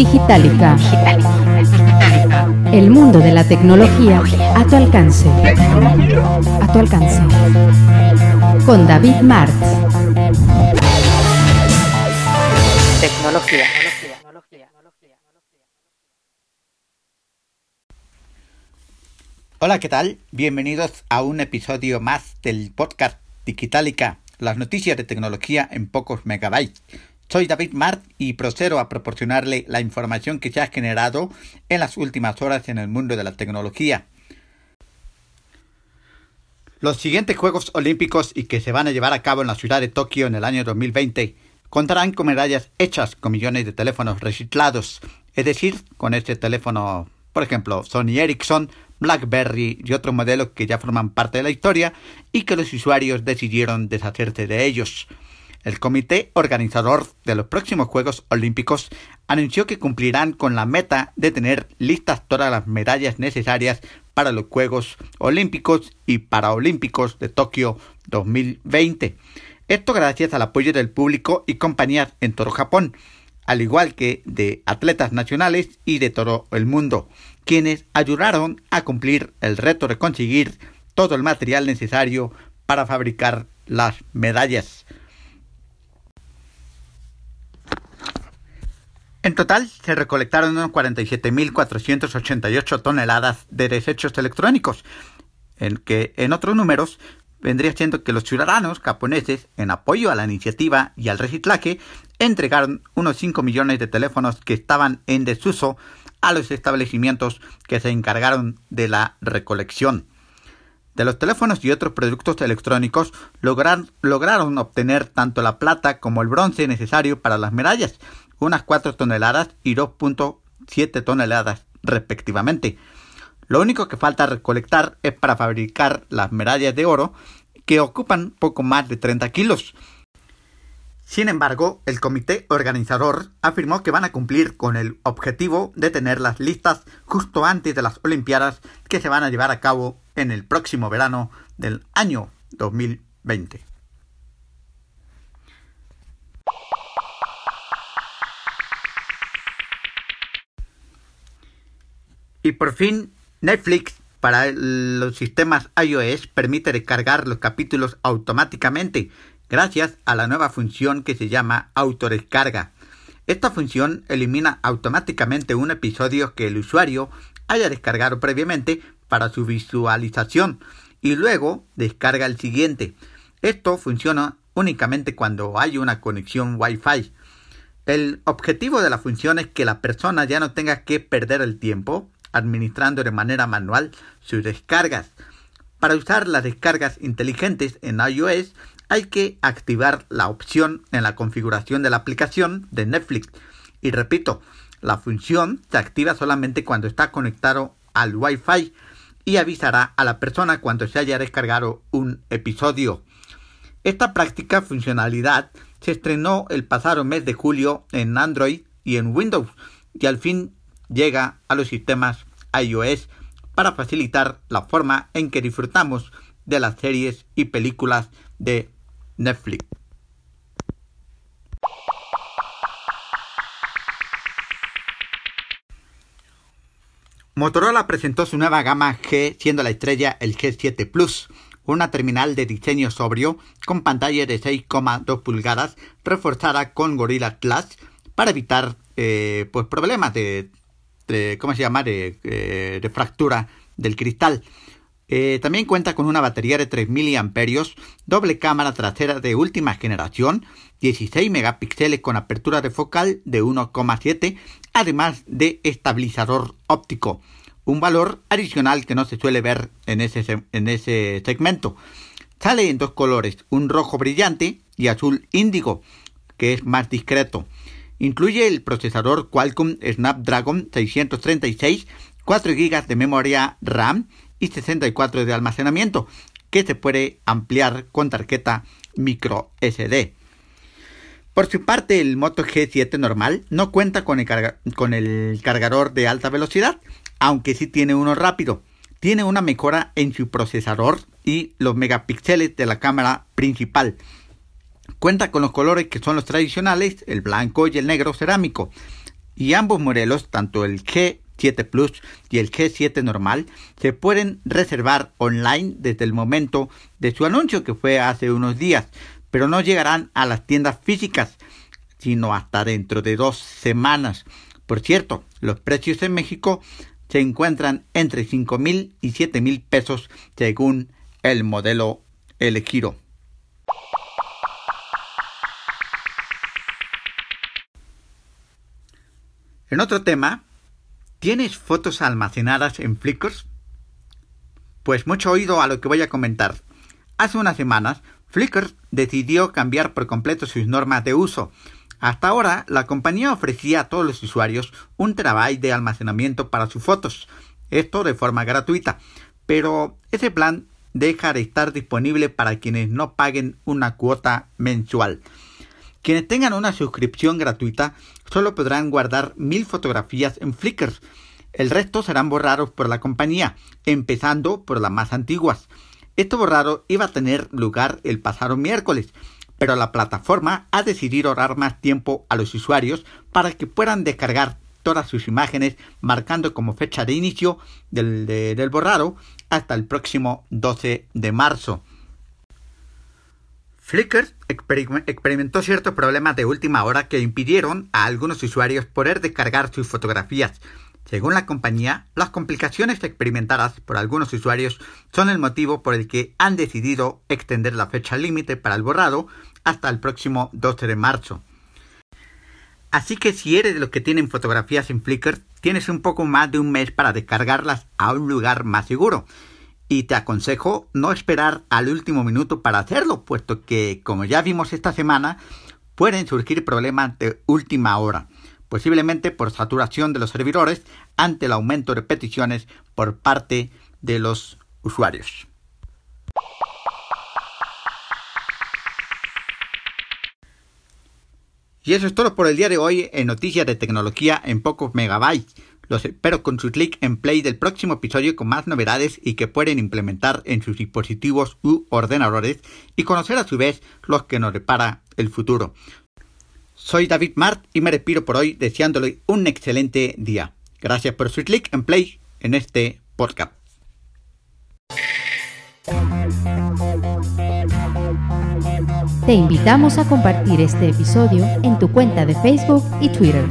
Digitalica. El mundo de la tecnología a tu alcance. A tu alcance. Con David Martz. Tecnología. Hola, ¿qué tal? Bienvenidos a un episodio más del podcast Digitalica, las noticias de tecnología en pocos megabytes. Soy David Mart y procedo a proporcionarle la información que se ha generado en las últimas horas en el mundo de la tecnología. Los siguientes Juegos Olímpicos y que se van a llevar a cabo en la ciudad de Tokio en el año 2020 contarán con medallas hechas con millones de teléfonos reciclados, es decir, con este teléfono, por ejemplo, Sony Ericsson, BlackBerry y otros modelos que ya forman parte de la historia y que los usuarios decidieron deshacerse de ellos. El comité organizador de los próximos Juegos Olímpicos anunció que cumplirán con la meta de tener listas todas las medallas necesarias para los Juegos Olímpicos y Paraolímpicos de Tokio 2020. Esto gracias al apoyo del público y compañías en todo Japón, al igual que de atletas nacionales y de todo el mundo, quienes ayudaron a cumplir el reto de conseguir todo el material necesario para fabricar las medallas. En total se recolectaron unos 47.488 toneladas de desechos electrónicos, en que en otros números vendría siendo que los ciudadanos japoneses, en apoyo a la iniciativa y al reciclaje, entregaron unos 5 millones de teléfonos que estaban en desuso a los establecimientos que se encargaron de la recolección. De los teléfonos y otros productos electrónicos lograron obtener tanto la plata como el bronce necesario para las medallas, unas 4 toneladas y 2.7 toneladas respectivamente. Lo único que falta recolectar es para fabricar las medallas de oro que ocupan poco más de 30 kilos. Sin embargo, el comité organizador afirmó que van a cumplir con el objetivo de tenerlas listas justo antes de las Olimpiadas que se van a llevar a cabo en el próximo verano del año 2020. Y por fin, Netflix para los sistemas iOS permite descargar los capítulos automáticamente gracias a la nueva función que se llama autodescarga. Esta función elimina automáticamente un episodio que el usuario haya descargado previamente para su visualización y luego descarga el siguiente. Esto funciona únicamente cuando hay una conexión Wi-Fi. El objetivo de la función es que la persona ya no tenga que perder el tiempo administrando de manera manual sus descargas. Para usar las descargas inteligentes en iOS hay que activar la opción en la configuración de la aplicación de Netflix. Y repito, la función se activa solamente cuando está conectado al Wi-Fi y avisará a la persona cuando se haya descargado un episodio. Esta práctica funcionalidad se estrenó el pasado mes de julio en Android y en Windows y al fin llega a los sistemas iOS para facilitar la forma en que disfrutamos de las series y películas de Netflix. Motorola presentó su nueva gama G, siendo la estrella el G7 Plus, una terminal de diseño sobrio con pantalla de 6,2 pulgadas reforzada con Gorilla Glass para evitar eh, pues problemas de ¿cómo se llama?, de, eh, fractura del cristal. Eh, también cuenta con una batería de 3.000 amperios, doble cámara trasera de última generación, 16 megapíxeles con apertura de focal de 1,7, además de estabilizador óptico, un valor adicional que no se suele ver en ese, en ese segmento. Sale en dos colores, un rojo brillante y azul índigo, que es más discreto. Incluye el procesador Qualcomm Snapdragon 636, 4 GB de memoria RAM y 64 de almacenamiento, que se puede ampliar con tarjeta micro SD. Por su parte, el Moto G7 normal no cuenta con el, con el cargador de alta velocidad, aunque sí tiene uno rápido. Tiene una mejora en su procesador y los megapíxeles de la cámara principal. Cuenta con los colores que son los tradicionales, el blanco y el negro cerámico. y ambos modelos, tanto el G7 Plus y el G7 normal, se pueden reservar online desde el momento de su anuncio que fue hace unos días, pero no llegarán a las tiendas físicas, sino hasta dentro de dos semanas. Por cierto, los precios en México se encuentran entre 5 mil y 7 mil pesos según el modelo elegido. En otro tema, ¿tienes fotos almacenadas en Flickr? Pues mucho oído a lo que voy a comentar. Hace unas semanas, Flickr decidió cambiar por completo sus normas de uso. Hasta ahora, la compañía ofrecía a todos los usuarios un terabyte de almacenamiento para sus fotos, esto de forma gratuita, pero ese plan deja de estar disponible para quienes no paguen una cuota mensual. Quienes tengan una suscripción gratuita solo podrán guardar mil fotografías en Flickr. El resto serán borrados por la compañía, empezando por las más antiguas. Este borrado iba a tener lugar el pasado miércoles, pero la plataforma ha decidido dar más tiempo a los usuarios para que puedan descargar todas sus imágenes marcando como fecha de inicio del, del borrado hasta el próximo 12 de marzo. Flickr experimentó ciertos problemas de última hora que impidieron a algunos usuarios poder descargar sus fotografías. Según la compañía, las complicaciones experimentadas por algunos usuarios son el motivo por el que han decidido extender la fecha límite para el borrado hasta el próximo 12 de marzo. Así que si eres de los que tienen fotografías en Flickr, tienes un poco más de un mes para descargarlas a un lugar más seguro y te aconsejo no esperar al último minuto para hacerlo, puesto que, como ya vimos esta semana, pueden surgir problemas de última hora, posiblemente por saturación de los servidores ante el aumento de peticiones por parte de los usuarios. Y eso es todo por el día de hoy en Noticias de Tecnología en pocos megabytes. Los espero con su clic en play del próximo episodio con más novedades y que pueden implementar en sus dispositivos u ordenadores y conocer a su vez los que nos depara el futuro. Soy David Mart y me despido por hoy deseándole un excelente día. Gracias por su clic en play en este podcast. Te invitamos a compartir este episodio en tu cuenta de Facebook y Twitter.